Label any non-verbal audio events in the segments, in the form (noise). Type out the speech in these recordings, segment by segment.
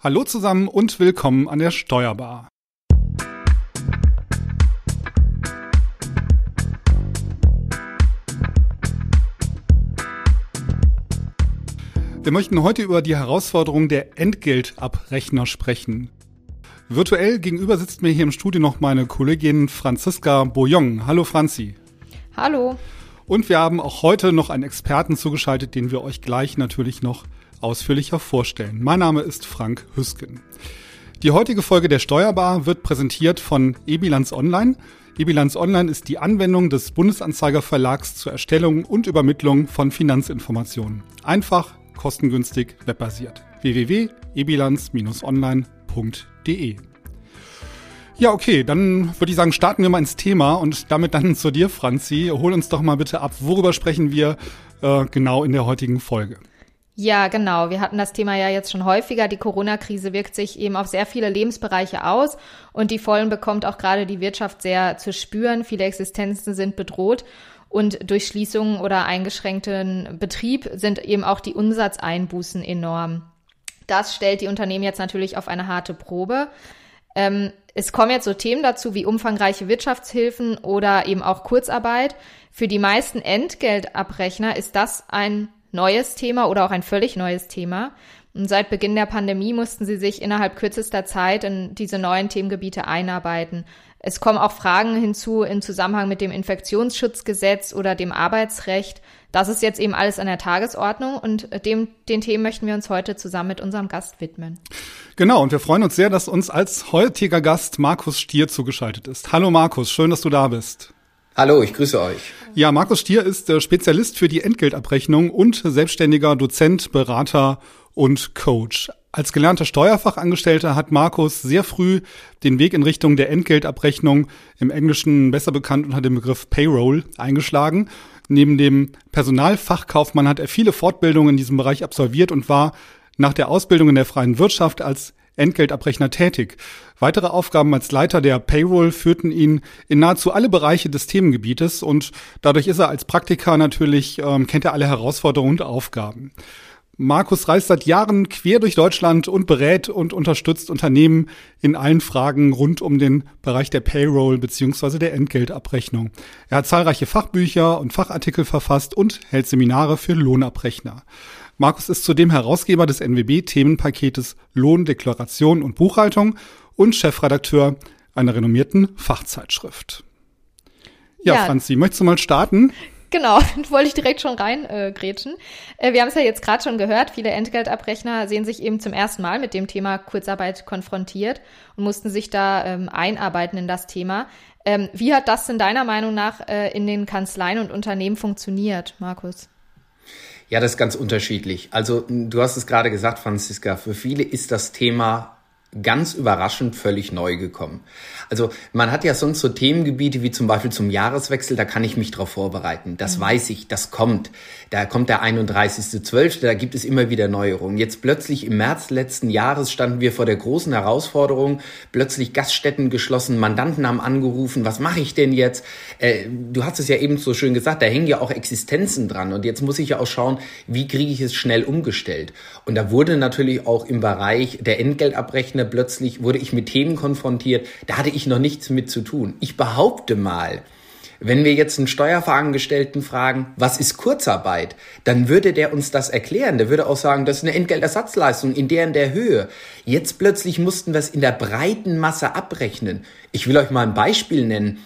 Hallo zusammen und willkommen an der Steuerbar. Wir möchten heute über die Herausforderung der Entgeltabrechner sprechen. Virtuell gegenüber sitzt mir hier im Studio noch meine Kollegin Franziska Boyong. Hallo Franzi. Hallo. Und wir haben auch heute noch einen Experten zugeschaltet, den wir euch gleich natürlich noch ausführlicher vorstellen. Mein Name ist Frank Hüsken. Die heutige Folge der Steuerbar wird präsentiert von eBilanz Online. eBilanz Online ist die Anwendung des Bundesanzeiger Verlags zur Erstellung und Übermittlung von Finanzinformationen. Einfach, kostengünstig, webbasiert. www.ebilanz-online.de ja, okay, dann würde ich sagen, starten wir mal ins Thema und damit dann zu dir, Franzi. Hol uns doch mal bitte ab, worüber sprechen wir äh, genau in der heutigen Folge? Ja, genau. Wir hatten das Thema ja jetzt schon häufiger. Die Corona-Krise wirkt sich eben auf sehr viele Lebensbereiche aus und die Vollen bekommt auch gerade die Wirtschaft sehr zu spüren. Viele Existenzen sind bedroht und durch Schließungen oder eingeschränkten Betrieb sind eben auch die Umsatzeinbußen enorm. Das stellt die Unternehmen jetzt natürlich auf eine harte Probe. Ähm, es kommen jetzt so Themen dazu wie umfangreiche Wirtschaftshilfen oder eben auch Kurzarbeit. Für die meisten Entgeltabrechner ist das ein neues Thema oder auch ein völlig neues Thema. Und seit Beginn der Pandemie mussten sie sich innerhalb kürzester Zeit in diese neuen Themengebiete einarbeiten. Es kommen auch Fragen hinzu im Zusammenhang mit dem Infektionsschutzgesetz oder dem Arbeitsrecht. Das ist jetzt eben alles an der Tagesordnung und dem, den Themen möchten wir uns heute zusammen mit unserem Gast widmen. Genau, und wir freuen uns sehr, dass uns als heutiger Gast Markus Stier zugeschaltet ist. Hallo Markus, schön, dass du da bist. Hallo, ich grüße euch. Ja, Markus Stier ist äh, Spezialist für die Entgeltabrechnung und selbstständiger Dozent, Berater und Coach. Als gelernter Steuerfachangestellter hat Markus sehr früh den Weg in Richtung der Entgeltabrechnung, im Englischen besser bekannt unter dem Begriff Payroll, eingeschlagen. Neben dem Personalfachkaufmann hat er viele Fortbildungen in diesem Bereich absolviert und war nach der Ausbildung in der freien Wirtschaft als Entgeltabrechner tätig. Weitere Aufgaben als Leiter der Payroll führten ihn in nahezu alle Bereiche des Themengebietes und dadurch ist er als Praktiker natürlich, ähm, kennt er alle Herausforderungen und Aufgaben. Markus reist seit Jahren quer durch Deutschland und berät und unterstützt Unternehmen in allen Fragen rund um den Bereich der Payroll bzw. der Entgeltabrechnung. Er hat zahlreiche Fachbücher und Fachartikel verfasst und hält Seminare für Lohnabrechner. Markus ist zudem Herausgeber des NWB-Themenpaketes Lohn, Deklaration und Buchhaltung und Chefredakteur einer renommierten Fachzeitschrift. Ja, ja. Franzi, möchtest du mal starten? Genau, (laughs) wollte ich direkt schon reingrätschen. Äh, äh, wir haben es ja jetzt gerade schon gehört, viele Entgeltabrechner sehen sich eben zum ersten Mal mit dem Thema Kurzarbeit konfrontiert und mussten sich da ähm, einarbeiten in das Thema. Ähm, wie hat das in deiner Meinung nach äh, in den Kanzleien und Unternehmen funktioniert, Markus? Ja, das ist ganz unterschiedlich. Also du hast es gerade gesagt, Franziska, für viele ist das Thema ganz überraschend völlig neu gekommen. Also man hat ja sonst so Themengebiete wie zum Beispiel zum Jahreswechsel, da kann ich mich drauf vorbereiten. Das mhm. weiß ich, das kommt. Da kommt der 31.12., da gibt es immer wieder Neuerungen. Jetzt plötzlich im März letzten Jahres standen wir vor der großen Herausforderung, plötzlich Gaststätten geschlossen, Mandanten haben angerufen, was mache ich denn jetzt? Äh, du hast es ja eben so schön gesagt, da hängen ja auch Existenzen dran und jetzt muss ich ja auch schauen, wie kriege ich es schnell umgestellt. Und da wurde natürlich auch im Bereich der Entgeltabrechner plötzlich, wurde ich mit Themen konfrontiert, da hatte ich ich noch nichts mit zu tun. Ich behaupte mal, wenn wir jetzt einen Steuerverangestellten fragen, was ist Kurzarbeit, dann würde der uns das erklären. Der würde auch sagen, das ist eine Entgeltersatzleistung in der in der Höhe. Jetzt plötzlich mussten wir es in der breiten Masse abrechnen. Ich will euch mal ein Beispiel nennen.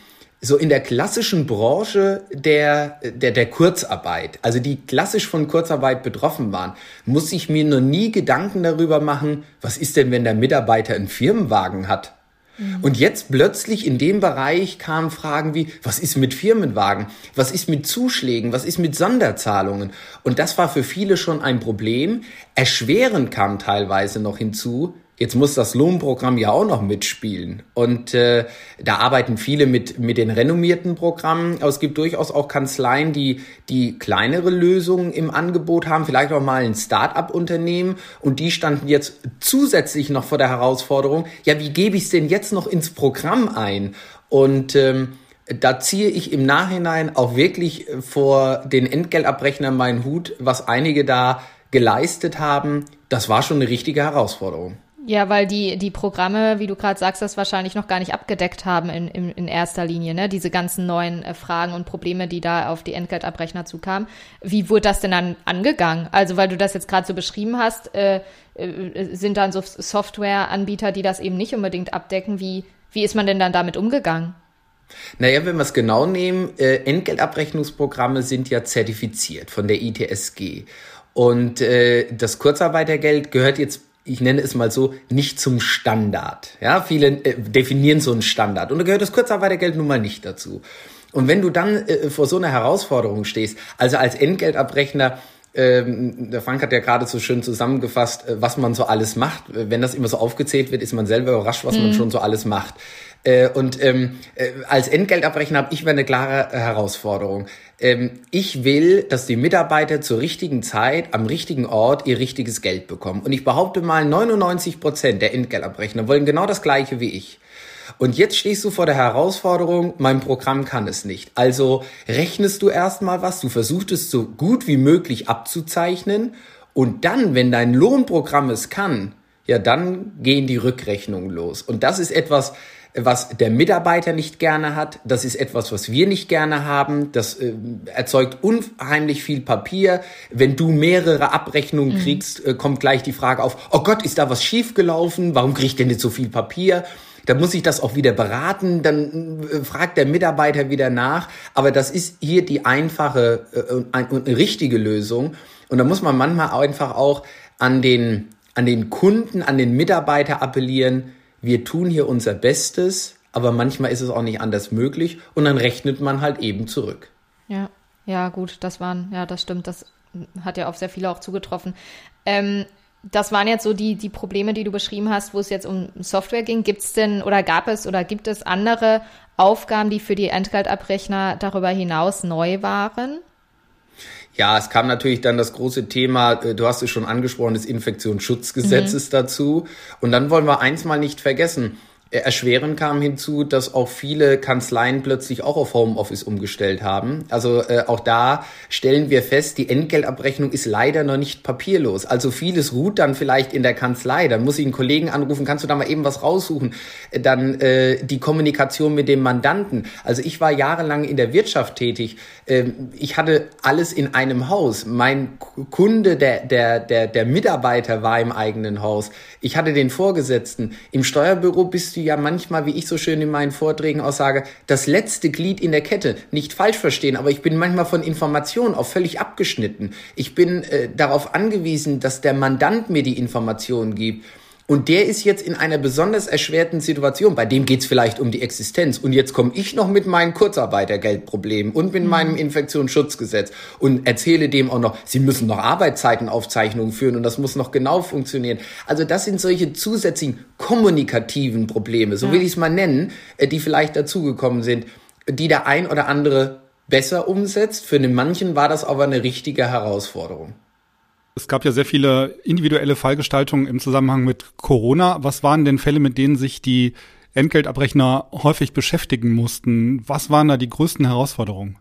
So in der klassischen Branche der, der, der Kurzarbeit, also die klassisch von Kurzarbeit betroffen waren, muss ich mir noch nie Gedanken darüber machen, was ist denn, wenn der Mitarbeiter einen Firmenwagen hat? Mhm. Und jetzt plötzlich in dem Bereich kamen Fragen wie, was ist mit Firmenwagen? Was ist mit Zuschlägen? Was ist mit Sonderzahlungen? Und das war für viele schon ein Problem. Erschwerend kam teilweise noch hinzu, Jetzt muss das Lohnprogramm ja auch noch mitspielen. Und äh, da arbeiten viele mit, mit den renommierten Programmen. Aber es gibt durchaus auch Kanzleien, die, die kleinere Lösungen im Angebot haben, vielleicht auch mal ein Start-up-Unternehmen. Und die standen jetzt zusätzlich noch vor der Herausforderung, ja, wie gebe ich es denn jetzt noch ins Programm ein? Und ähm, da ziehe ich im Nachhinein auch wirklich vor den Entgeltabrechnern meinen Hut, was einige da geleistet haben. Das war schon eine richtige Herausforderung. Ja, weil die, die Programme, wie du gerade sagst, das wahrscheinlich noch gar nicht abgedeckt haben in, in, in erster Linie, ne? Diese ganzen neuen äh, Fragen und Probleme, die da auf die Entgeltabrechner zukamen. Wie wurde das denn dann angegangen? Also, weil du das jetzt gerade so beschrieben hast, äh, äh, sind dann so Softwareanbieter, die das eben nicht unbedingt abdecken. Wie, wie ist man denn dann damit umgegangen? Naja, wenn wir es genau nehmen, äh, Entgeltabrechnungsprogramme sind ja zertifiziert von der ITSG. Und das Kurzarbeitergeld gehört jetzt ich nenne es mal so, nicht zum Standard. Ja, viele äh, definieren so einen Standard und da gehört das Kurzarbeitergeld nun mal nicht dazu. Und wenn du dann äh, vor so einer Herausforderung stehst, also als Entgeltabrechner, ähm, der Frank hat ja gerade so schön zusammengefasst, äh, was man so alles macht. Wenn das immer so aufgezählt wird, ist man selber überrascht, was mhm. man schon so alles macht. Äh, und ähm, äh, als Entgeltabrechner habe ich mir eine klare Herausforderung. Ähm, ich will, dass die Mitarbeiter zur richtigen Zeit am richtigen Ort ihr richtiges Geld bekommen. Und ich behaupte mal, 99 Prozent der Entgeltabrechner wollen genau das Gleiche wie ich. Und jetzt stehst du vor der Herausforderung, mein Programm kann es nicht. Also rechnest du erstmal was, du versuchst es so gut wie möglich abzuzeichnen und dann, wenn dein Lohnprogramm es kann, ja, dann gehen die Rückrechnungen los. Und das ist etwas, was der Mitarbeiter nicht gerne hat. Das ist etwas, was wir nicht gerne haben. Das äh, erzeugt unheimlich viel Papier. Wenn du mehrere Abrechnungen mhm. kriegst, äh, kommt gleich die Frage auf, oh Gott, ist da was schiefgelaufen? Warum kriegt denn nicht so viel Papier? Da muss ich das auch wieder beraten, dann äh, fragt der Mitarbeiter wieder nach. Aber das ist hier die einfache äh, und richtige Lösung. Und da muss man manchmal einfach auch an den, an den Kunden, an den Mitarbeiter appellieren, wir tun hier unser Bestes, aber manchmal ist es auch nicht anders möglich und dann rechnet man halt eben zurück. Ja, ja, gut, das waren, ja, das stimmt, das hat ja auf sehr viele auch zugetroffen. Ähm, das waren jetzt so die, die Probleme, die du beschrieben hast, wo es jetzt um Software ging. Gibt es denn oder gab es oder gibt es andere Aufgaben, die für die Entgeltabrechner darüber hinaus neu waren? Ja, es kam natürlich dann das große Thema, äh, du hast es schon angesprochen, des Infektionsschutzgesetzes mhm. dazu. Und dann wollen wir eins mal nicht vergessen. Erschweren kam hinzu, dass auch viele Kanzleien plötzlich auch auf Homeoffice umgestellt haben. Also äh, auch da stellen wir fest, die Entgeltabrechnung ist leider noch nicht papierlos. Also vieles ruht dann vielleicht in der Kanzlei. Dann muss ich einen Kollegen anrufen, kannst du da mal eben was raussuchen? Dann äh, die Kommunikation mit dem Mandanten. Also ich war jahrelang in der Wirtschaft tätig. Ähm, ich hatte alles in einem Haus. Mein Kunde, der, der, der, der Mitarbeiter war im eigenen Haus. Ich hatte den Vorgesetzten. Im Steuerbüro bist du ja manchmal, wie ich so schön in meinen Vorträgen auch sage, das letzte Glied in der Kette. Nicht falsch verstehen, aber ich bin manchmal von Informationen auch völlig abgeschnitten. Ich bin äh, darauf angewiesen, dass der Mandant mir die Informationen gibt. Und der ist jetzt in einer besonders erschwerten Situation. Bei dem geht's vielleicht um die Existenz. Und jetzt komme ich noch mit meinen Kurzarbeitergeldproblemen und mit mhm. meinem Infektionsschutzgesetz und erzähle dem auch noch, sie müssen noch Arbeitszeitenaufzeichnungen führen und das muss noch genau funktionieren. Also das sind solche zusätzlichen kommunikativen Probleme, so ja. will ich es mal nennen, äh, die vielleicht dazugekommen sind, die der ein oder andere besser umsetzt. Für den manchen war das aber eine richtige Herausforderung. Es gab ja sehr viele individuelle Fallgestaltungen im Zusammenhang mit Corona. Was waren denn Fälle, mit denen sich die Entgeltabrechner häufig beschäftigen mussten? Was waren da die größten Herausforderungen?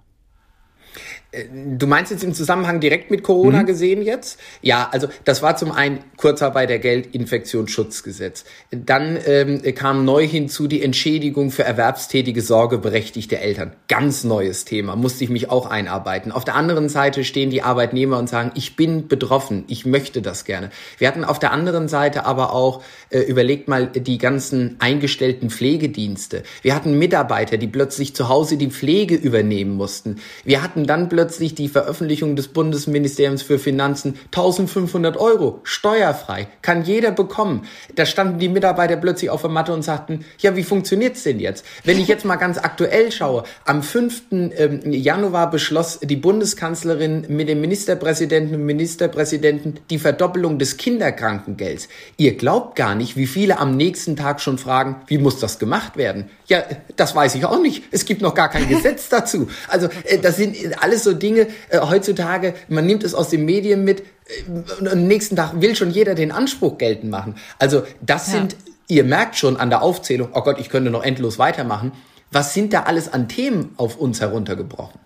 Äh, du meinst jetzt im Zusammenhang direkt mit Corona mhm. gesehen jetzt? Ja, also das war zum einen Kurzarbeitergeld, Infektionsschutzgesetz. Dann ähm, kam neu hinzu die Entschädigung für erwerbstätige sorgeberechtigte Eltern. Ganz neues Thema, musste ich mich auch einarbeiten. Auf der anderen Seite stehen die Arbeitnehmer und sagen, ich bin betroffen, ich möchte das gerne. Wir hatten auf der anderen Seite aber auch, äh, überlegt mal, die ganzen eingestellten Pflegedienste. Wir hatten Mitarbeiter, die plötzlich zu Hause die Pflege übernehmen mussten. Wir hatten dann plötzlich plötzlich die Veröffentlichung des Bundesministeriums für Finanzen 1500 Euro steuerfrei, kann jeder bekommen. Da standen die Mitarbeiter plötzlich auf der Matte und sagten, ja, wie funktioniert's denn jetzt? Wenn ich jetzt mal ganz aktuell schaue, am 5. Ähm, Januar beschloss die Bundeskanzlerin mit dem Ministerpräsidenten und Ministerpräsidenten die Verdoppelung des Kinderkrankengelds. Ihr glaubt gar nicht, wie viele am nächsten Tag schon fragen, wie muss das gemacht werden? Ja, das weiß ich auch nicht. Es gibt noch gar kein (laughs) Gesetz dazu. Also äh, das sind alles so so Dinge äh, heutzutage, man nimmt es aus den Medien mit äh, und am nächsten Tag will schon jeder den Anspruch geltend machen. Also das ja. sind, ihr merkt schon an der Aufzählung, oh Gott, ich könnte noch endlos weitermachen. Was sind da alles an Themen auf uns heruntergebrochen?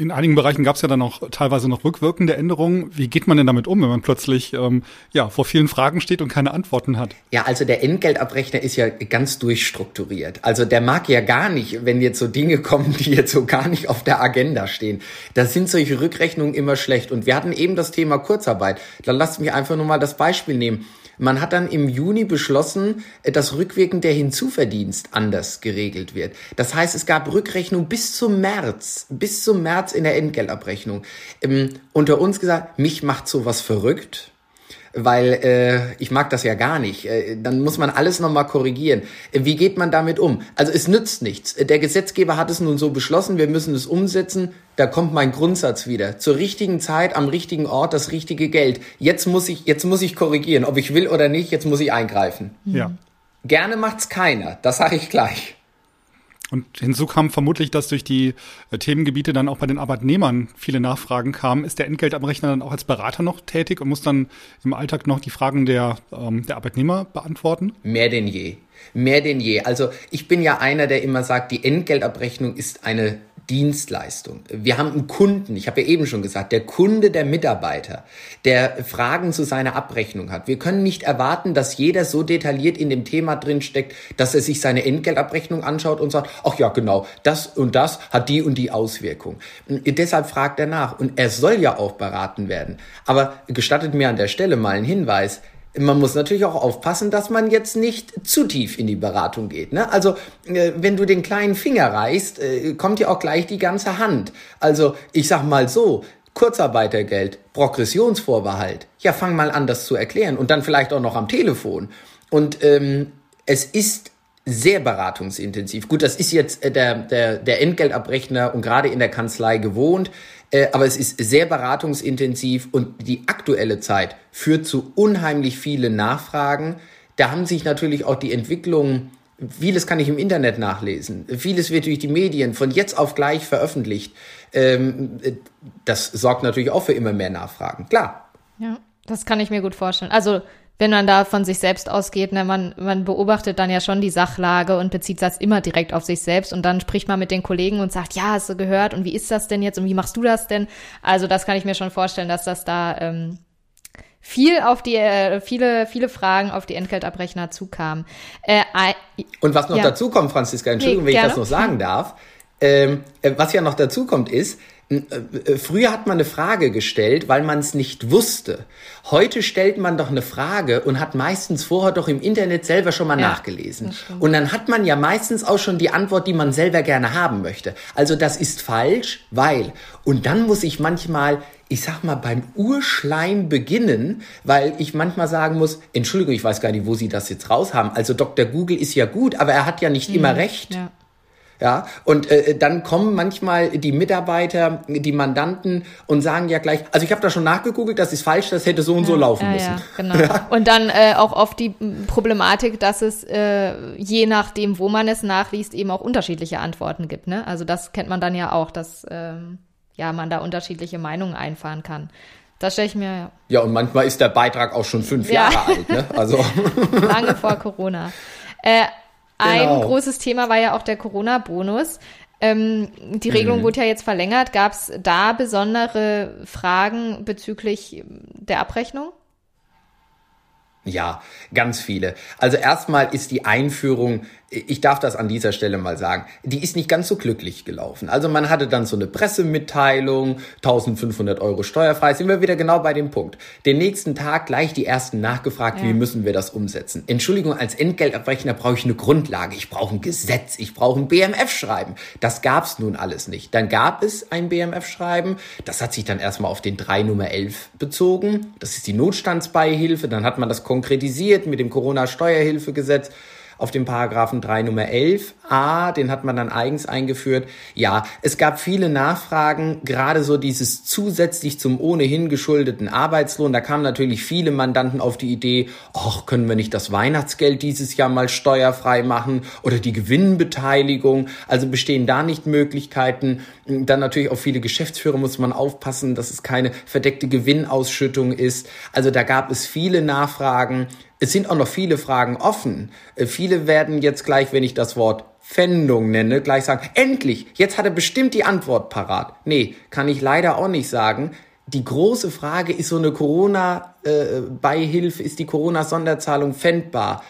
In einigen Bereichen gab es ja dann auch teilweise noch rückwirkende Änderungen. Wie geht man denn damit um, wenn man plötzlich ähm, ja vor vielen Fragen steht und keine Antworten hat? Ja, also der Entgeltabrechner ist ja ganz durchstrukturiert. Also der mag ja gar nicht, wenn jetzt so Dinge kommen, die jetzt so gar nicht auf der Agenda stehen. Da sind solche Rückrechnungen immer schlecht. Und wir hatten eben das Thema Kurzarbeit. Da lasst mich einfach nur mal das Beispiel nehmen. Man hat dann im Juni beschlossen, dass rückwirkend der Hinzuverdienst anders geregelt wird. Das heißt, es gab Rückrechnung bis zum März, bis zum März in der Entgeltabrechnung. Ähm, unter uns gesagt, mich macht sowas verrückt weil äh, ich mag das ja gar nicht. Äh, dann muss man alles nochmal korrigieren. Äh, wie geht man damit um? Also es nützt nichts. Der Gesetzgeber hat es nun so beschlossen, wir müssen es umsetzen. Da kommt mein Grundsatz wieder. Zur richtigen Zeit, am richtigen Ort, das richtige Geld. Jetzt muss ich, jetzt muss ich korrigieren, ob ich will oder nicht. Jetzt muss ich eingreifen. Ja. Gerne macht's keiner. Das sage ich gleich. Und hinzu kam vermutlich, dass durch die äh, Themengebiete dann auch bei den Arbeitnehmern viele Nachfragen kamen. Ist der Entgeltabrechner dann auch als Berater noch tätig und muss dann im Alltag noch die Fragen der, ähm, der Arbeitnehmer beantworten? Mehr denn je. Mehr denn je. Also ich bin ja einer, der immer sagt, die Entgeltabrechnung ist eine Dienstleistung. Wir haben einen Kunden, ich habe ja eben schon gesagt, der Kunde, der Mitarbeiter, der Fragen zu seiner Abrechnung hat. Wir können nicht erwarten, dass jeder so detailliert in dem Thema drinsteckt, dass er sich seine Entgeltabrechnung anschaut und sagt, ach ja, genau, das und das hat die und die Auswirkung. Und deshalb fragt er nach und er soll ja auch beraten werden. Aber gestattet mir an der Stelle mal einen Hinweis, man muss natürlich auch aufpassen, dass man jetzt nicht zu tief in die Beratung geht. Ne? Also äh, wenn du den kleinen Finger reißt, äh, kommt ja auch gleich die ganze Hand. Also ich sag mal so, Kurzarbeitergeld, Progressionsvorbehalt, ja fang mal an, das zu erklären und dann vielleicht auch noch am Telefon. Und ähm, es ist sehr beratungsintensiv. Gut, das ist jetzt äh, der, der, der Entgeltabrechner und gerade in der Kanzlei gewohnt. Äh, aber es ist sehr beratungsintensiv und die aktuelle Zeit führt zu unheimlich vielen Nachfragen. Da haben sich natürlich auch die Entwicklungen Vieles kann ich im Internet nachlesen. Vieles wird durch die Medien von jetzt auf gleich veröffentlicht. Ähm, das sorgt natürlich auch für immer mehr Nachfragen. Klar. Ja, das kann ich mir gut vorstellen. Also wenn man da von sich selbst ausgeht, ne, man, man beobachtet dann ja schon die Sachlage und bezieht das immer direkt auf sich selbst und dann spricht man mit den Kollegen und sagt, ja, hast du gehört und wie ist das denn jetzt und wie machst du das denn? Also das kann ich mir schon vorstellen, dass das da ähm, viel auf die, äh, viele, viele Fragen auf die Entgeltabrechner zukamen. Äh, und was noch ja. dazu kommt, Franziska, Entschuldigung, nee, wenn ich das noch sagen darf, ähm, äh, was ja noch dazu kommt, ist, äh, äh, früher hat man eine Frage gestellt, weil man es nicht wusste. Heute stellt man doch eine Frage und hat meistens vorher doch im Internet selber schon mal ja, nachgelesen. Und dann hat man ja meistens auch schon die Antwort, die man selber gerne haben möchte. Also das ist falsch, weil. Und dann muss ich manchmal ich sag mal, beim Urschleim beginnen, weil ich manchmal sagen muss, Entschuldigung, ich weiß gar nicht, wo Sie das jetzt raus haben. Also Dr. Google ist ja gut, aber er hat ja nicht mhm. immer recht. Ja. Ja, und äh, dann kommen manchmal die Mitarbeiter, die Mandanten und sagen ja gleich, also ich habe da schon nachgegoogelt, das ist falsch, das hätte so und so laufen ja, müssen. Ja, genau. (laughs) Ja. Und dann äh, auch oft die Problematik, dass es äh, je nachdem, wo man es nachliest, eben auch unterschiedliche Antworten gibt. Ne? Also das kennt man dann ja auch, dass ähm, ja man da unterschiedliche Meinungen einfahren kann. Das stelle ich mir ja. Ja, und manchmal ist der Beitrag auch schon fünf ja. Jahre alt, ne? Also (laughs) lange vor Corona. Äh, ein genau. großes Thema war ja auch der Corona-Bonus. Ähm, die Regelung mhm. wurde ja jetzt verlängert. Gab es da besondere Fragen bezüglich der Abrechnung? Ja, ganz viele. Also erstmal ist die Einführung ich darf das an dieser Stelle mal sagen, die ist nicht ganz so glücklich gelaufen. Also man hatte dann so eine Pressemitteilung, 1500 Euro steuerfrei, sind wir wieder genau bei dem Punkt. Den nächsten Tag gleich die ersten nachgefragt, ja. wie müssen wir das umsetzen. Entschuldigung, als Entgeltabrechner brauche ich eine Grundlage, ich brauche ein Gesetz, ich brauche ein BMF-Schreiben. Das gab's nun alles nicht. Dann gab es ein BMF-Schreiben, das hat sich dann erstmal auf den 3 Nummer 11 bezogen. Das ist die Notstandsbeihilfe, dann hat man das konkretisiert mit dem Corona-Steuerhilfegesetz auf den Paragraphen 3 Nummer 11a, den hat man dann eigens eingeführt. Ja, es gab viele Nachfragen, gerade so dieses zusätzlich zum ohnehin geschuldeten Arbeitslohn. Da kamen natürlich viele Mandanten auf die Idee, ach, können wir nicht das Weihnachtsgeld dieses Jahr mal steuerfrei machen oder die Gewinnbeteiligung? Also bestehen da nicht Möglichkeiten? Dann natürlich auch viele Geschäftsführer muss man aufpassen, dass es keine verdeckte Gewinnausschüttung ist. Also da gab es viele Nachfragen. Es sind auch noch viele Fragen offen. Äh, viele werden jetzt gleich, wenn ich das Wort Pfändung nenne, gleich sagen, endlich, jetzt hat er bestimmt die Antwort parat. Nee, kann ich leider auch nicht sagen. Die große Frage ist so eine Corona-Beihilfe, äh, ist die Corona-Sonderzahlung fändbar?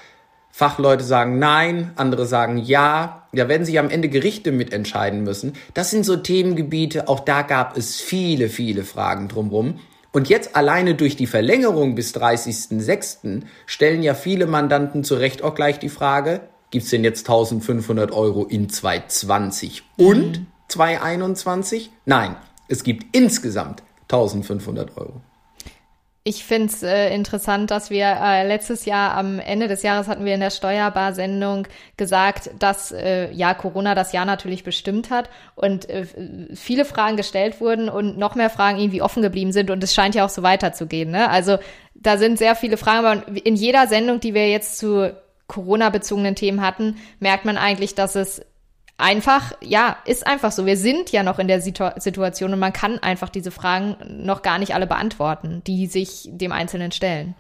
Fachleute sagen nein, andere sagen ja. Da werden sich am Ende Gerichte mitentscheiden müssen. Das sind so Themengebiete, auch da gab es viele, viele Fragen drumherum. Und jetzt alleine durch die Verlängerung bis 30.06. stellen ja viele Mandanten zu Recht auch gleich die Frage, gibt's denn jetzt 1500 Euro in 2020 und 2021? Mhm. Nein, es gibt insgesamt 1500 Euro. Ich finde es äh, interessant, dass wir äh, letztes Jahr am Ende des Jahres hatten wir in der Steuerbar-Sendung gesagt, dass äh, ja Corona das Jahr natürlich bestimmt hat und äh, viele Fragen gestellt wurden und noch mehr Fragen irgendwie offen geblieben sind und es scheint ja auch so weiterzugehen. Ne? Also da sind sehr viele Fragen, aber in jeder Sendung, die wir jetzt zu Corona-bezogenen Themen hatten, merkt man eigentlich, dass es einfach, ja, ist einfach so. Wir sind ja noch in der Situ Situation und man kann einfach diese Fragen noch gar nicht alle beantworten, die sich dem Einzelnen stellen.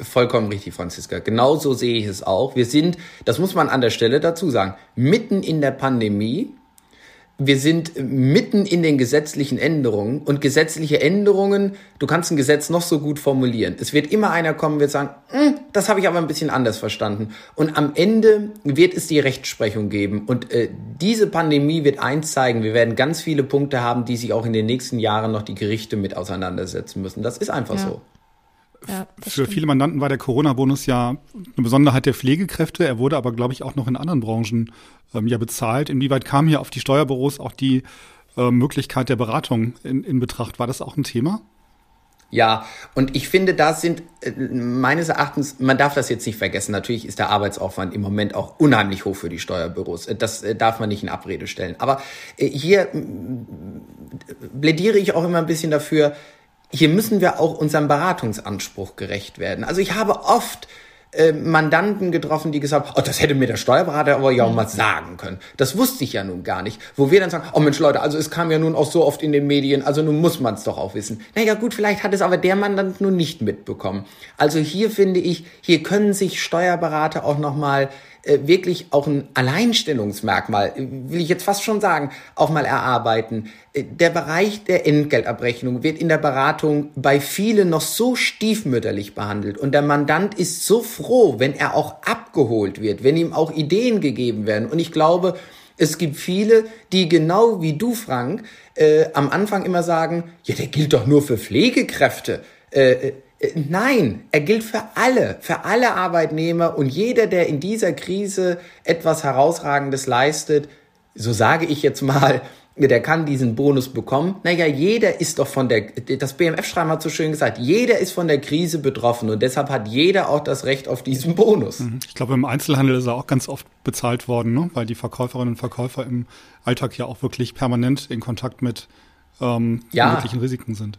Vollkommen richtig, Franziska. Genauso sehe ich es auch. Wir sind, das muss man an der Stelle dazu sagen, mitten in der Pandemie wir sind mitten in den gesetzlichen Änderungen und gesetzliche Änderungen, du kannst ein Gesetz noch so gut formulieren. Es wird immer einer kommen, wird sagen, hm, das habe ich aber ein bisschen anders verstanden. Und am Ende wird es die Rechtsprechung geben. Und äh, diese Pandemie wird eins zeigen, wir werden ganz viele Punkte haben, die sich auch in den nächsten Jahren noch die Gerichte mit auseinandersetzen müssen. Das ist einfach ja. so. Ja, Für stimmt. viele Mandanten war der Corona-Bonus ja eine Besonderheit der Pflegekräfte. Er wurde aber, glaube ich, auch noch in anderen Branchen ähm, ja bezahlt. Inwieweit kam hier auf die Steuerbüros auch die äh, Möglichkeit der Beratung in, in Betracht? War das auch ein Thema? Ja, und ich finde, da sind äh, meines Erachtens, man darf das jetzt nicht vergessen, natürlich ist der Arbeitsaufwand im Moment auch unheimlich hoch für die Steuerbüros. Äh, das äh, darf man nicht in Abrede stellen. Aber hier plädiere ich auch immer ein bisschen dafür, hier müssen wir auch unserem Beratungsanspruch gerecht werden. Also ich habe oft äh, Mandanten getroffen, die gesagt haben, oh, das hätte mir der Steuerberater aber ja auch mal sagen können. Das wusste ich ja nun gar nicht. Wo wir dann sagen, oh Mensch Leute, also es kam ja nun auch so oft in den Medien, also nun muss man es doch auch wissen. Naja gut, vielleicht hat es aber der Mandant nun nicht mitbekommen. Also hier finde ich, hier können sich Steuerberater auch nochmal wirklich auch ein Alleinstellungsmerkmal, will ich jetzt fast schon sagen, auch mal erarbeiten. Äh, der Bereich der Entgeltabrechnung wird in der Beratung bei vielen noch so stiefmütterlich behandelt und der Mandant ist so froh, wenn er auch abgeholt wird, wenn ihm auch Ideen gegeben werden. Und ich glaube, es gibt viele, die genau wie du, Frank, äh, am Anfang immer sagen, ja, der gilt doch nur für Pflegekräfte. Äh, äh äh, nein, er gilt für alle, für alle Arbeitnehmer und jeder, der in dieser Krise etwas Herausragendes leistet, so sage ich jetzt mal, der kann diesen Bonus bekommen. Naja, jeder ist doch von der, das BMF-Schreiben hat so schön gesagt, jeder ist von der Krise betroffen und deshalb hat jeder auch das Recht auf diesen Bonus. Mhm. Ich glaube, im Einzelhandel ist er auch ganz oft bezahlt worden, ne? weil die Verkäuferinnen und Verkäufer im Alltag ja auch wirklich permanent in Kontakt mit ähm, ja. möglichen Risiken sind.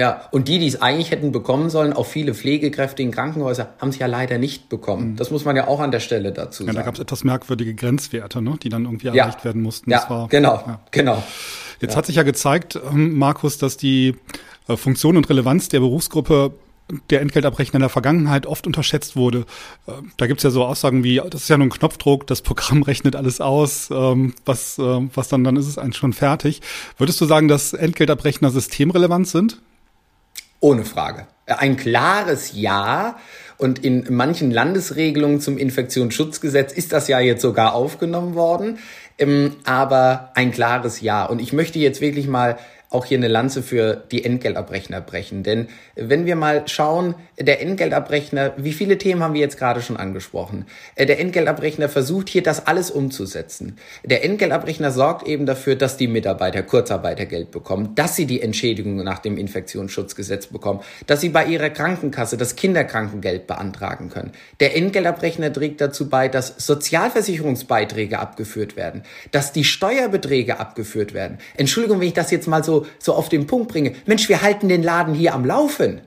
Ja, und die, die es eigentlich hätten bekommen sollen, auch viele Pflegekräfte in Krankenhäusern, haben es ja leider nicht bekommen. Mhm. Das muss man ja auch an der Stelle dazu sagen. Ja, da gab es etwas merkwürdige Grenzwerte, ne, die dann irgendwie ja. erreicht werden mussten. Ja, war, genau, ja. genau. Jetzt ja. hat sich ja gezeigt, ähm, Markus, dass die äh, Funktion und Relevanz der Berufsgruppe der Entgeltabrechner in der Vergangenheit oft unterschätzt wurde. Äh, da gibt's ja so Aussagen wie, das ist ja nur ein Knopfdruck, das Programm (laughs) rechnet alles aus, ähm, was, was dann, dann ist es eigentlich schon fertig. Würdest du sagen, dass Entgeltabrechner systemrelevant sind? Ohne Frage. Ein klares Ja. Und in manchen Landesregelungen zum Infektionsschutzgesetz ist das ja jetzt sogar aufgenommen worden. Ähm, aber ein klares Ja. Und ich möchte jetzt wirklich mal auch hier eine Lanze für die Entgeltabrechner brechen. Denn wenn wir mal schauen, der Entgeltabrechner, wie viele Themen haben wir jetzt gerade schon angesprochen? Äh, der Entgeltabrechner versucht hier das alles umzusetzen. Der Entgeltabrechner sorgt eben dafür, dass die Mitarbeiter Kurzarbeitergeld bekommen, dass sie die Entschädigung nach dem Infektionsschutzgesetz bekommen, dass sie bei ihrer Krankenkasse das Kinderkrankengeld beantragen können. Der Entgeltabrechner trägt dazu bei, dass Sozialversicherungsbeiträge abgeführt werden, dass die Steuerbeträge abgeführt werden. Entschuldigung, wenn ich das jetzt mal so so, auf den Punkt bringe, Mensch, wir halten den Laden hier am Laufen.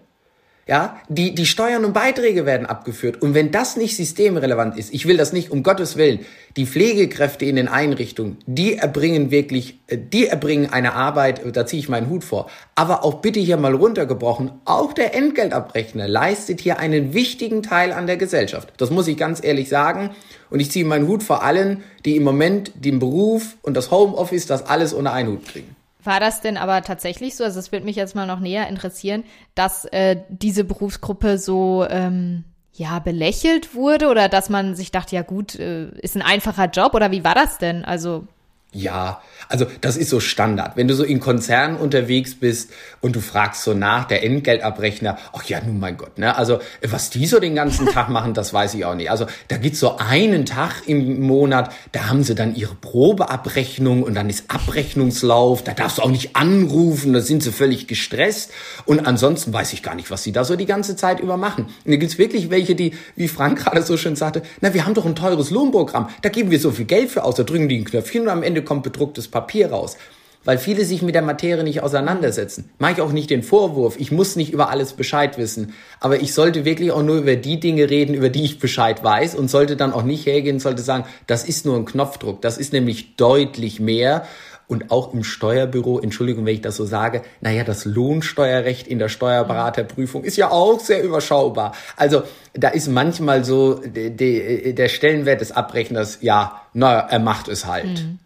Ja, die, die Steuern und Beiträge werden abgeführt. Und wenn das nicht systemrelevant ist, ich will das nicht, um Gottes Willen, die Pflegekräfte in den Einrichtungen, die erbringen wirklich, äh, die erbringen eine Arbeit, da ziehe ich meinen Hut vor. Aber auch bitte hier mal runtergebrochen, auch der Entgeltabrechner leistet hier einen wichtigen Teil an der Gesellschaft. Das muss ich ganz ehrlich sagen. Und ich ziehe meinen Hut vor allen, die im Moment den Beruf und das Homeoffice, das alles unter einen Hut kriegen. War das denn aber tatsächlich so, also es wird mich jetzt mal noch näher interessieren, dass äh, diese Berufsgruppe so ähm, ja belächelt wurde oder dass man sich dachte, ja gut, äh, ist ein einfacher Job oder wie war das denn? Also ja, also das ist so Standard. Wenn du so in Konzernen unterwegs bist und du fragst so nach, der Entgeltabrechner, ach ja, nun mein Gott, ne? Also was die so den ganzen Tag (laughs) machen, das weiß ich auch nicht. Also da gibt's so einen Tag im Monat, da haben sie dann ihre Probeabrechnung und dann ist Abrechnungslauf, da darfst du auch nicht anrufen, da sind sie völlig gestresst. Und ansonsten weiß ich gar nicht, was sie da so die ganze Zeit über machen. Und da gibt's wirklich welche, die, wie Frank (laughs) gerade so schön sagte, na, wir haben doch ein teures Lohnprogramm, da geben wir so viel Geld für aus, da drücken die ein Knöpfchen und am Ende kommt bedrucktes Papier raus. Weil viele sich mit der Materie nicht auseinandersetzen. Mache ich auch nicht den Vorwurf. Ich muss nicht über alles Bescheid wissen. Aber ich sollte wirklich auch nur über die Dinge reden, über die ich Bescheid weiß und sollte dann auch nicht hergehen, sollte sagen, das ist nur ein Knopfdruck. Das ist nämlich deutlich mehr und auch im Steuerbüro, Entschuldigung, wenn ich das so sage, naja, das Lohnsteuerrecht in der Steuerberaterprüfung ist ja auch sehr überschaubar. Also da ist manchmal so de, de, der Stellenwert des Abrechners, ja, naja, er macht es halt. Mhm.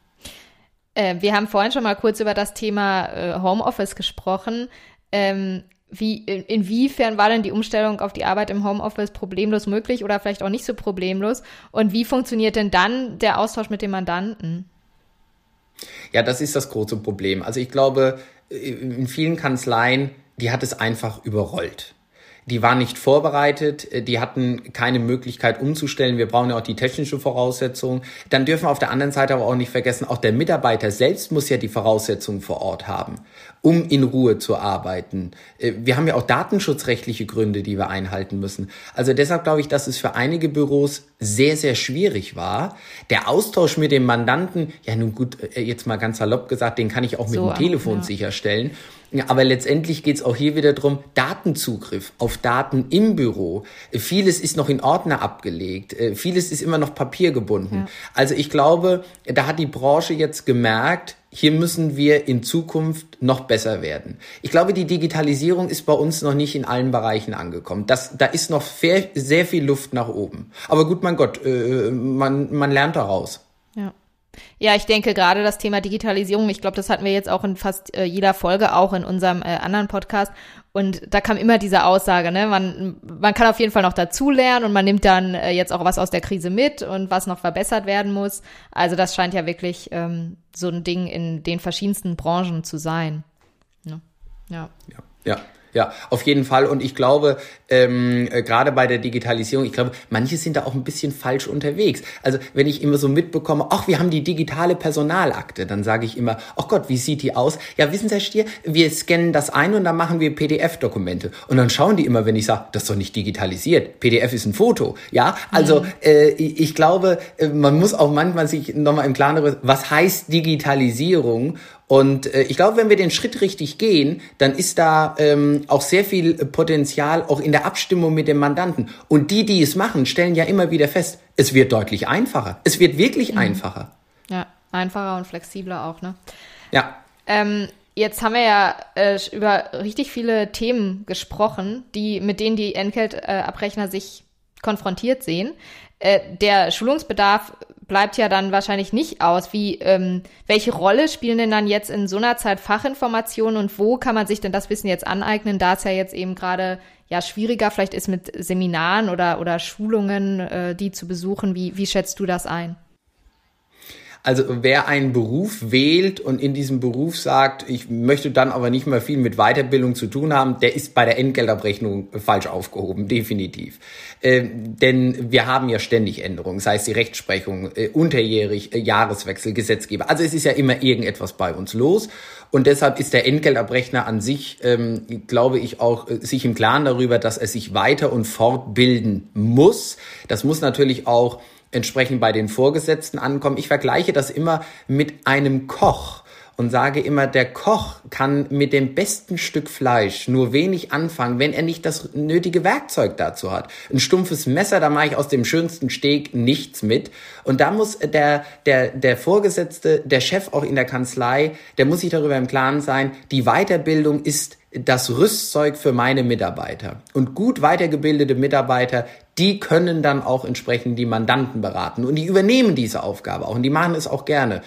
Äh, wir haben vorhin schon mal kurz über das Thema äh, Homeoffice gesprochen. Ähm, wie, in, inwiefern war denn die Umstellung auf die Arbeit im Homeoffice problemlos möglich oder vielleicht auch nicht so problemlos? Und wie funktioniert denn dann der Austausch mit dem Mandanten? Ja, das ist das große Problem. Also ich glaube, in vielen Kanzleien, die hat es einfach überrollt die waren nicht vorbereitet, äh, die hatten keine Möglichkeit umzustellen. Wir brauchen ja auch die technische Voraussetzung. Dann dürfen wir auf der anderen Seite aber auch nicht vergessen, auch der Mitarbeiter selbst muss ja die Voraussetzungen vor Ort haben, um in Ruhe zu arbeiten. Äh, wir haben ja auch datenschutzrechtliche Gründe, die wir einhalten müssen. Also deshalb glaube ich, dass es für einige Büros sehr, sehr schwierig war. Der Austausch mit dem Mandanten, ja nun gut, äh, jetzt mal ganz salopp gesagt, den kann ich auch mit so, dem Telefon ja. sicherstellen. Aber letztendlich geht es auch hier wieder drum Datenzugriff auf Daten im Büro. Vieles ist noch in Ordner abgelegt, äh, vieles ist immer noch papiergebunden. Ja. Also ich glaube, da hat die Branche jetzt gemerkt, hier müssen wir in Zukunft noch besser werden. Ich glaube, die Digitalisierung ist bei uns noch nicht in allen Bereichen angekommen. Das, da ist noch sehr, sehr viel Luft nach oben. Aber gut, mein Gott, äh, man, man lernt daraus. Ja. Ich denke gerade das Thema Digitalisierung, ich glaube, das hatten wir jetzt auch in fast äh, jeder Folge, auch in unserem äh, anderen Podcast. Und da kam immer diese Aussage, ne, man, man kann auf jeden Fall noch dazulernen und man nimmt dann äh, jetzt auch was aus der Krise mit und was noch verbessert werden muss. Also das scheint ja wirklich ähm, so ein Ding in den verschiedensten Branchen zu sein. Ne? Ja. ja. Ja. Ja, auf jeden Fall. Und ich glaube, ähm, äh, gerade bei der Digitalisierung, ich glaube, manche sind da auch ein bisschen falsch unterwegs. Also wenn ich immer so mitbekomme, ach, wir haben die digitale Personalakte, dann sage ich immer, ach Gott, wie sieht die aus? Ja, wissen Sie, Herr Stier, wir scannen das ein und dann machen wir PDF-Dokumente. Und dann schauen die immer, wenn ich sage, das ist doch nicht digitalisiert. PDF ist ein Foto. Ja, also mhm. äh, ich glaube, äh, man muss auch manchmal sich nochmal im Klaren was heißt Digitalisierung und äh, ich glaube, wenn wir den Schritt richtig gehen, dann ist da ähm, auch sehr viel Potenzial auch in der Abstimmung mit dem Mandanten. Und die, die es machen, stellen ja immer wieder fest, es wird deutlich einfacher. Es wird wirklich mhm. einfacher. Ja, einfacher und flexibler auch, ne? Ja. Ähm, jetzt haben wir ja äh, über richtig viele Themen gesprochen, die mit denen die Entgeltabrechner sich konfrontiert sehen. Äh, der Schulungsbedarf bleibt ja dann wahrscheinlich nicht aus. Wie, ähm, welche Rolle spielen denn dann jetzt in so einer Zeit Fachinformationen und wo kann man sich denn das Wissen jetzt aneignen, da es ja jetzt eben gerade ja schwieriger vielleicht ist mit Seminaren oder, oder Schulungen, äh, die zu besuchen. Wie, wie schätzt du das ein? Also wer einen Beruf wählt und in diesem Beruf sagt, ich möchte dann aber nicht mehr viel mit Weiterbildung zu tun haben, der ist bei der Entgeltabrechnung falsch aufgehoben, definitiv. Äh, denn wir haben ja ständig Änderungen, sei es die Rechtsprechung, äh, unterjährig, äh, Jahreswechsel, Gesetzgeber. Also es ist ja immer irgendetwas bei uns los. Und deshalb ist der Entgeltabrechner an sich, ähm, glaube ich, auch äh, sich im Klaren darüber, dass er sich weiter und fortbilden muss. Das muss natürlich auch entsprechend bei den Vorgesetzten ankommen. Ich vergleiche das immer mit einem Koch. und sage immer, der Koch kann mit dem besten Stück Fleisch nur wenig anfangen, wenn er nicht das nötige Werkzeug dazu hat. Ein stumpfes Messer, da mache ich aus dem schönsten Steak nichts mit. Und da muss der, der, der Vorgesetzte, der Chef auch in der Kanzlei, der muss sich darüber im Klaren sein, die Weiterbildung ist das Rüstzeug für meine Mitarbeiter. Und gut weitergebildete Mitarbeiter, die können dann auch entsprechend die Mandanten beraten. Und die übernehmen diese Aufgabe auch und die machen es auch gerne.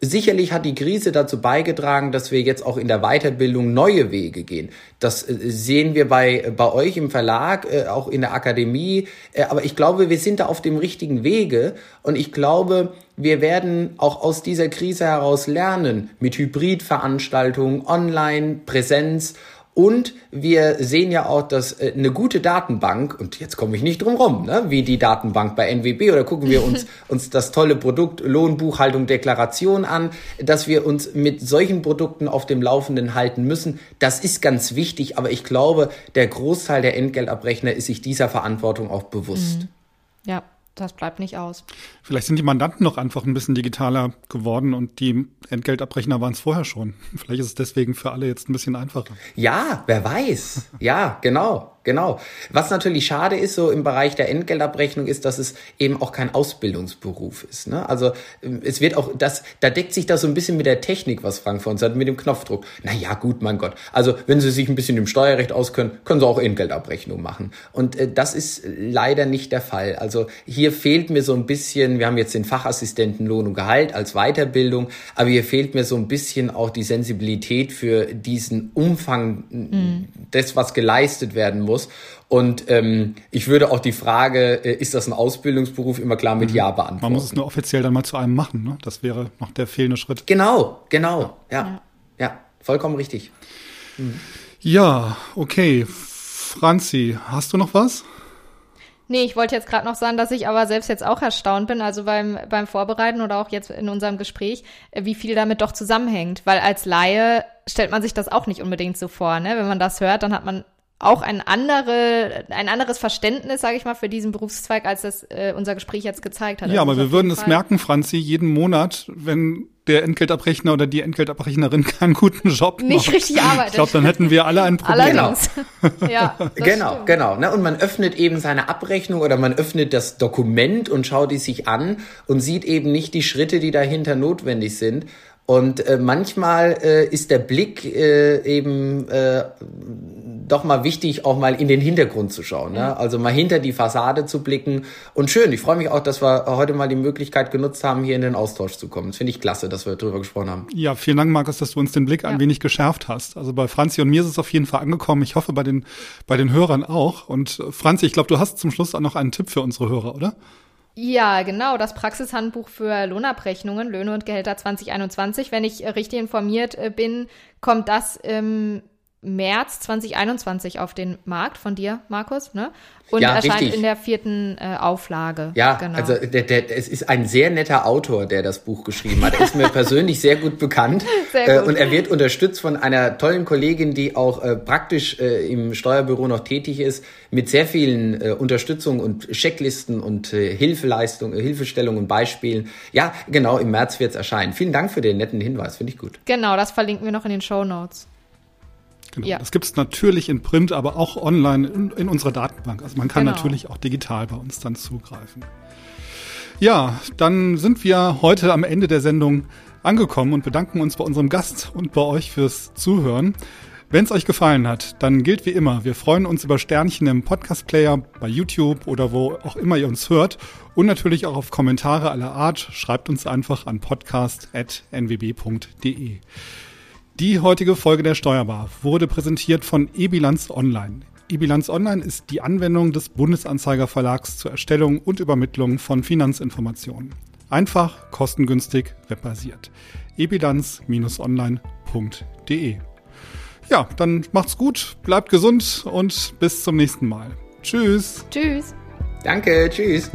Sicherlich hat die Krise dazu beigetragen, dass wir jetzt auch in der Weiterbildung neue Wege gehen. Das äh, sehen wir bei, bei euch im Verlag, äh, auch in der Akademie. Äh, aber ich glaube, wir sind da auf dem richtigen Wege. Und ich glaube, wir werden auch aus dieser Krise heraus lernen mit Hybridveranstaltungen, Online, Präsenz und wir sehen ja auch, dass äh, eine gute Datenbank, und jetzt komme ich nicht drum rum, ne, wie die Datenbank bei NWB, oder gucken wir uns, (laughs) uns das tolle Produkt Lohnbuchhaltung, Deklaration an, dass wir uns mit solchen Produkten auf dem Laufenden halten müssen. Das ist ganz wichtig, aber ich glaube, der Großteil der Entgeltabrechner ist sich dieser Verantwortung auch bewusst. Mhm. Ja, das bleibt nicht aus. Vielleicht sind die Mandanten noch einfach ein bisschen digitaler geworden und die Entgeltabrechner waren es vorher schon. (laughs) Vielleicht ist es deswegen für alle jetzt ein bisschen einfacher. Ja, wer weiß. Ja, genau. Genau. Was natürlich schade ist, so im Bereich der Entgeltabrechnung, ist, dass es eben auch kein Ausbildungsberuf ist. Ne? Also ähm, es wird auch, das, da deckt sich das so ein bisschen mit der Technik, was Frank von uns hat, mit dem Knopfdruck. Na ja, gut, mein Gott. Also wenn Sie sich ein bisschen im Steuerrecht auskennen, können Sie auch Entgeltabrechnung machen. Und äh, das ist leider nicht der Fall. Also hier fehlt mir so ein bisschen, wir haben jetzt den Fachassistenten Lohn und Gehalt als Weiterbildung, aber hier fehlt mir so ein bisschen auch die Sensibilität für diesen Umfang mhm. des, was geleistet werden muss muss. Und ähm, ich würde auch die Frage, äh, ist das ein Ausbildungsberuf, immer klar mit mhm. Ja beantworten. Man muss es nur offiziell dann mal zu einem machen. Ne? Das wäre noch der fehlende Schritt. Genau, genau. Ja, ja, ja vollkommen richtig. Mhm. Ja, okay. Franzi, hast du noch was? Nee, ich wollte jetzt gerade noch sagen, dass ich aber selbst jetzt auch erstaunt bin, also beim, beim Vorbereiten oder auch jetzt in unserem Gespräch, äh, wie viel damit doch zusammenhängt. Weil als Laie stellt man sich das auch nicht unbedingt so vor. Ne? Wenn man das hört, dann hat man auch ein, andere, ein anderes Verständnis, sage ich mal, für diesen Berufszweig, als das äh, unser Gespräch jetzt gezeigt hat. Ja, also aber wir würden es merken, Franzi, jeden Monat, wenn der Entgeltabrechner oder die Entgeltabrechnerin (laughs) keinen guten Job macht. Nicht richtig arbeitet. Ich glaube, dann hätten wir alle ein Problem. Allerdings. Genau. (laughs) ja, (laughs) genau, stimmt. genau. Ne? Und man öffnet eben seine Abrechnung oder man öffnet das Dokument und schaut es sich an und sieht eben nicht die Schritte, die dahinter notwendig sind. Und äh, manchmal äh, ist der Blick äh, eben äh, doch mal wichtig, auch mal in den Hintergrund zu schauen. Ne? Also mal hinter die Fassade zu blicken. Und schön, ich freue mich auch, dass wir heute mal die Möglichkeit genutzt haben, hier in den Austausch zu kommen. Das finde ich klasse, dass wir darüber gesprochen haben. Ja, vielen Dank, Markus, dass du uns den Blick ja. ein wenig geschärft hast. Also bei Franzi und mir ist es auf jeden Fall angekommen. Ich hoffe, bei den, bei den Hörern auch. Und Franzi, ich glaube, du hast zum Schluss auch noch einen Tipp für unsere Hörer, oder? Ja, genau, das Praxishandbuch für Lohnabrechnungen, Löhne und Gehälter 2021. Wenn ich richtig informiert äh, bin, kommt das im März 2021 auf den Markt von dir, Markus, ne? Und ja, erscheint richtig. in der vierten äh, Auflage. Ja, genau. also der, der, es ist ein sehr netter Autor, der das Buch geschrieben hat. Er ist mir persönlich sehr gut bekannt. (laughs) Sehr äh, gut. Äh, und er wird unterstützt von einer tollen Kollegin, die auch äh, praktisch äh, im Steuerbüro noch tätig ist, mit sehr vielen äh, Unterstützung und Checklisten und äh, Hilfeleistung, Hilfestellungen und Beispielen. Ja, genau, im März wird es erscheinen. Vielen Dank für den netten Hinweis, finde ich gut. Genau, das verlinken wir noch in den Show Notes. Genau. Ja. Das gibt es natürlich in Print, aber auch online in, in unserer Datenbank. Also man kann genau. natürlich auch digital bei uns dann zugreifen. Ja, dann sind wir heute am Ende der Sendung angekommen und bedanken uns bei unserem Gast und bei euch fürs Zuhören. Wenn es euch gefallen hat, dann gilt wie immer, wir freuen uns über Sternchen im Podcast-Player, bei YouTube oder wo auch immer ihr uns hört und natürlich auch auf Kommentare aller Art. Schreibt uns einfach an podcast.nwb.de. Die heutige Folge der Steuerbar wurde präsentiert von eBilanz Online. eBilanz Online ist die Anwendung des Bundesanzeiger Verlags zur Erstellung und Übermittlung von Finanzinformationen. Einfach, kostengünstig, webbasiert. ebilanz-online.de Ja, dann macht's gut, bleibt gesund und bis zum nächsten Mal. Tschüss. Tschüss. Danke, tschüss.